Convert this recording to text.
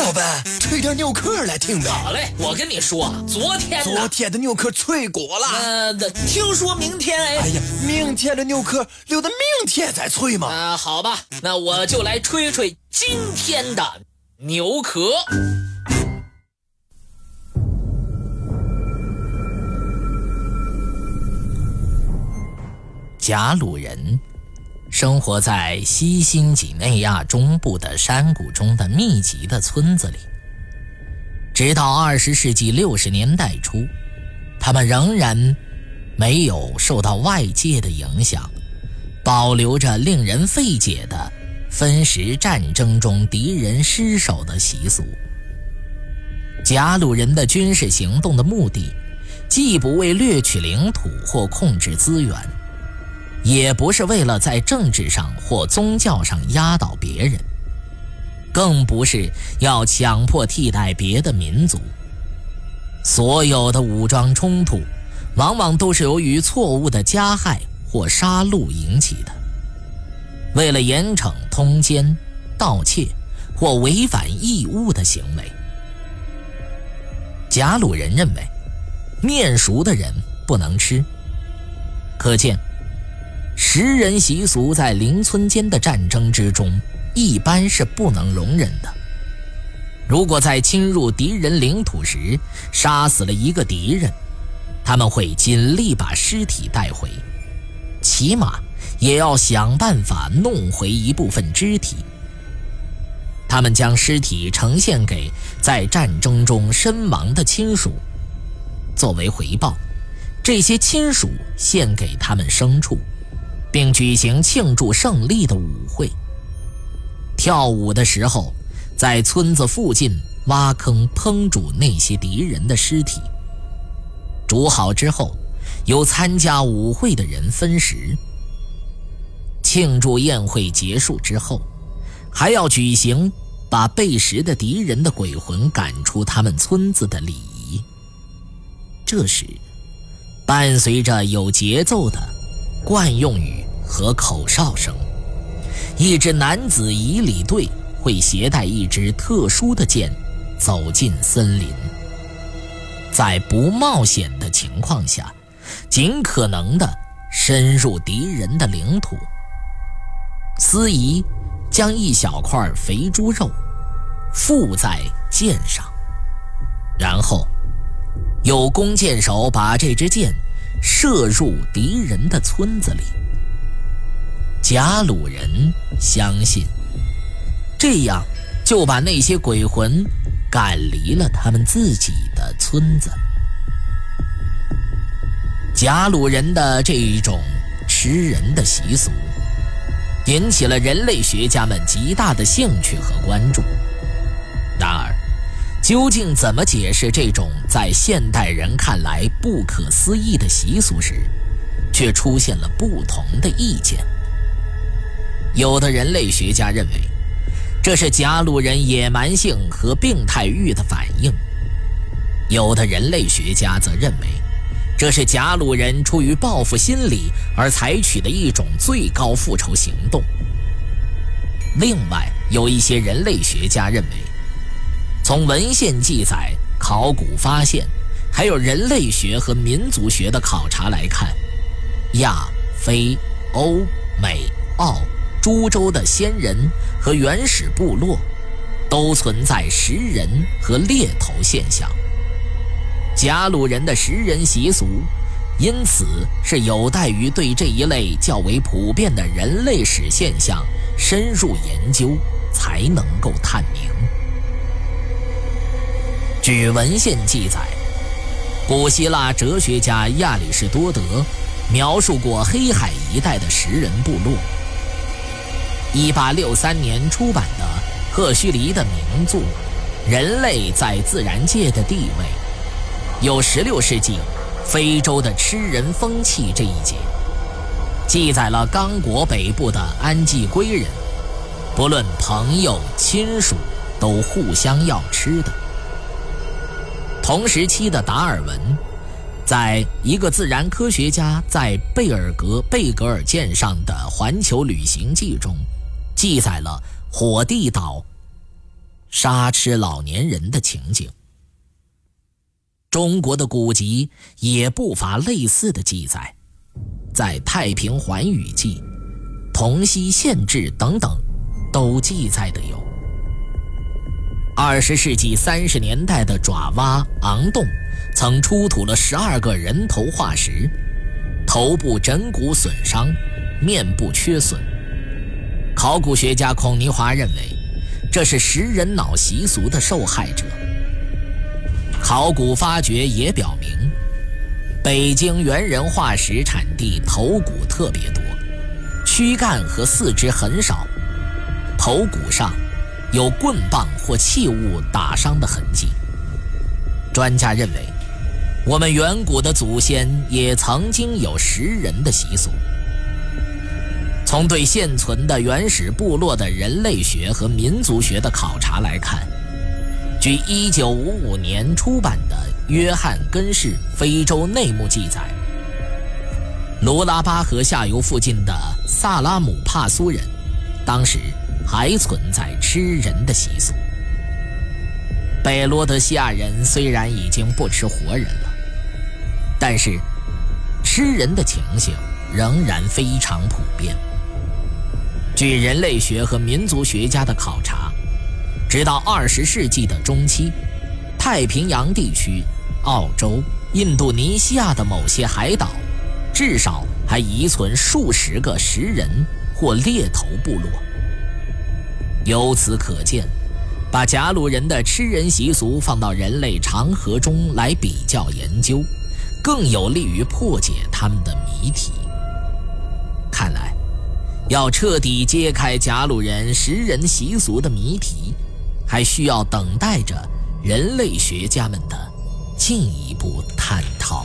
老板，吹点牛壳来听呗。好嘞，我跟你说，昨天昨天的牛壳脆骨了。呃，听说明天哎。哎呀，明天的牛壳留到明天再吹嘛。啊，好吧，那我就来吹吹今天的牛壳。贾鲁人生活在西新几内亚中部的山谷中的密集的村子里。直到二十世纪六十年代初，他们仍然没有受到外界的影响，保留着令人费解的分食战争中敌人尸首的习俗。贾鲁人的军事行动的目的，既不为掠取领土或控制资源。也不是为了在政治上或宗教上压倒别人，更不是要强迫替代别的民族。所有的武装冲突，往往都是由于错误的加害或杀戮引起的。为了严惩通奸、盗窃或违反义务的行为，贾鲁人认为，面熟的人不能吃。可见。食人习俗在邻村间的战争之中，一般是不能容忍的。如果在侵入敌人领土时杀死了一个敌人，他们会尽力把尸体带回，起码也要想办法弄回一部分肢体。他们将尸体呈现给在战争中身亡的亲属，作为回报，这些亲属献给他们牲畜。并举行庆祝胜利的舞会。跳舞的时候，在村子附近挖坑烹煮那些敌人的尸体。煮好之后，由参加舞会的人分食。庆祝宴会结束之后，还要举行把被食的敌人的鬼魂赶出他们村子的礼仪。这时，伴随着有节奏的。惯用语和口哨声。一支男子仪礼队会携带一支特殊的剑，走进森林，在不冒险的情况下，尽可能的深入敌人的领土。司仪将一小块肥猪肉附在剑上，然后有弓箭手把这支箭。射入敌人的村子里。贾鲁人相信，这样就把那些鬼魂赶离了他们自己的村子。贾鲁人的这一种吃人的习俗，引起了人类学家们极大的兴趣和关注。然而，究竟怎么解释这种在现代人看来不可思议的习俗时，却出现了不同的意见。有的人类学家认为，这是甲鲁人野蛮性和病态欲的反应；有的人类学家则认为，这是甲鲁人出于报复心理而采取的一种最高复仇行动。另外，有一些人类学家认为。从文献记载、考古发现，还有人类学和民族学的考察来看，亚、非、欧、美、澳诸洲的先人和原始部落，都存在食人和猎头现象。贾鲁人的食人习俗，因此是有待于对这一类较为普遍的人类史现象深入研究，才能够探明。据文献记载，古希腊哲学家亚里士多德描述过黑海一带的食人部落。1863年出版的赫胥黎的名著《人类在自然界的地位》，有16世纪非洲的吃人风气这一节，记载了刚果北部的安济归人，不论朋友亲属，都互相要吃的。同时期的达尔文，在一个自然科学家在贝尔格贝格尔舰上的环球旅行记中，记载了火地岛杀吃老年人的情景。中国的古籍也不乏类似的记载，在《太平寰宇记》《同溪县志》等等，都记载的有。二十世纪三十年代的爪哇昂洞，曾出土了十二个人头化石，头部枕骨损伤，面部缺损。考古学家孔尼华认为，这是食人脑习俗的受害者。考古发掘也表明，北京猿人化石产地头骨特别多，躯干和四肢很少，头骨上有棍棒或器物打伤的痕迹。专家认为，我们远古的祖先也曾经有食人的习俗。从对现存的原始部落的人类学和民族学的考察来看，据1955年出版的约翰·根氏《非洲内幕》记载，卢拉巴河下游附近的萨拉姆帕苏人，当时还存在吃人的习俗。北罗德西亚人虽然已经不吃活人了，但是吃人的情形仍然非常普遍。据人类学和民族学家的考察，直到二十世纪的中期，太平洋地区、澳洲、印度尼西亚的某些海岛，至少还遗存数十个食人或猎头部落。由此可见，把甲鲁人的吃人习俗放到人类长河中来比较研究，更有利于破解他们的谜题。看来。要彻底揭开甲鲁人食人习俗的谜题，还需要等待着人类学家们的进一步探讨。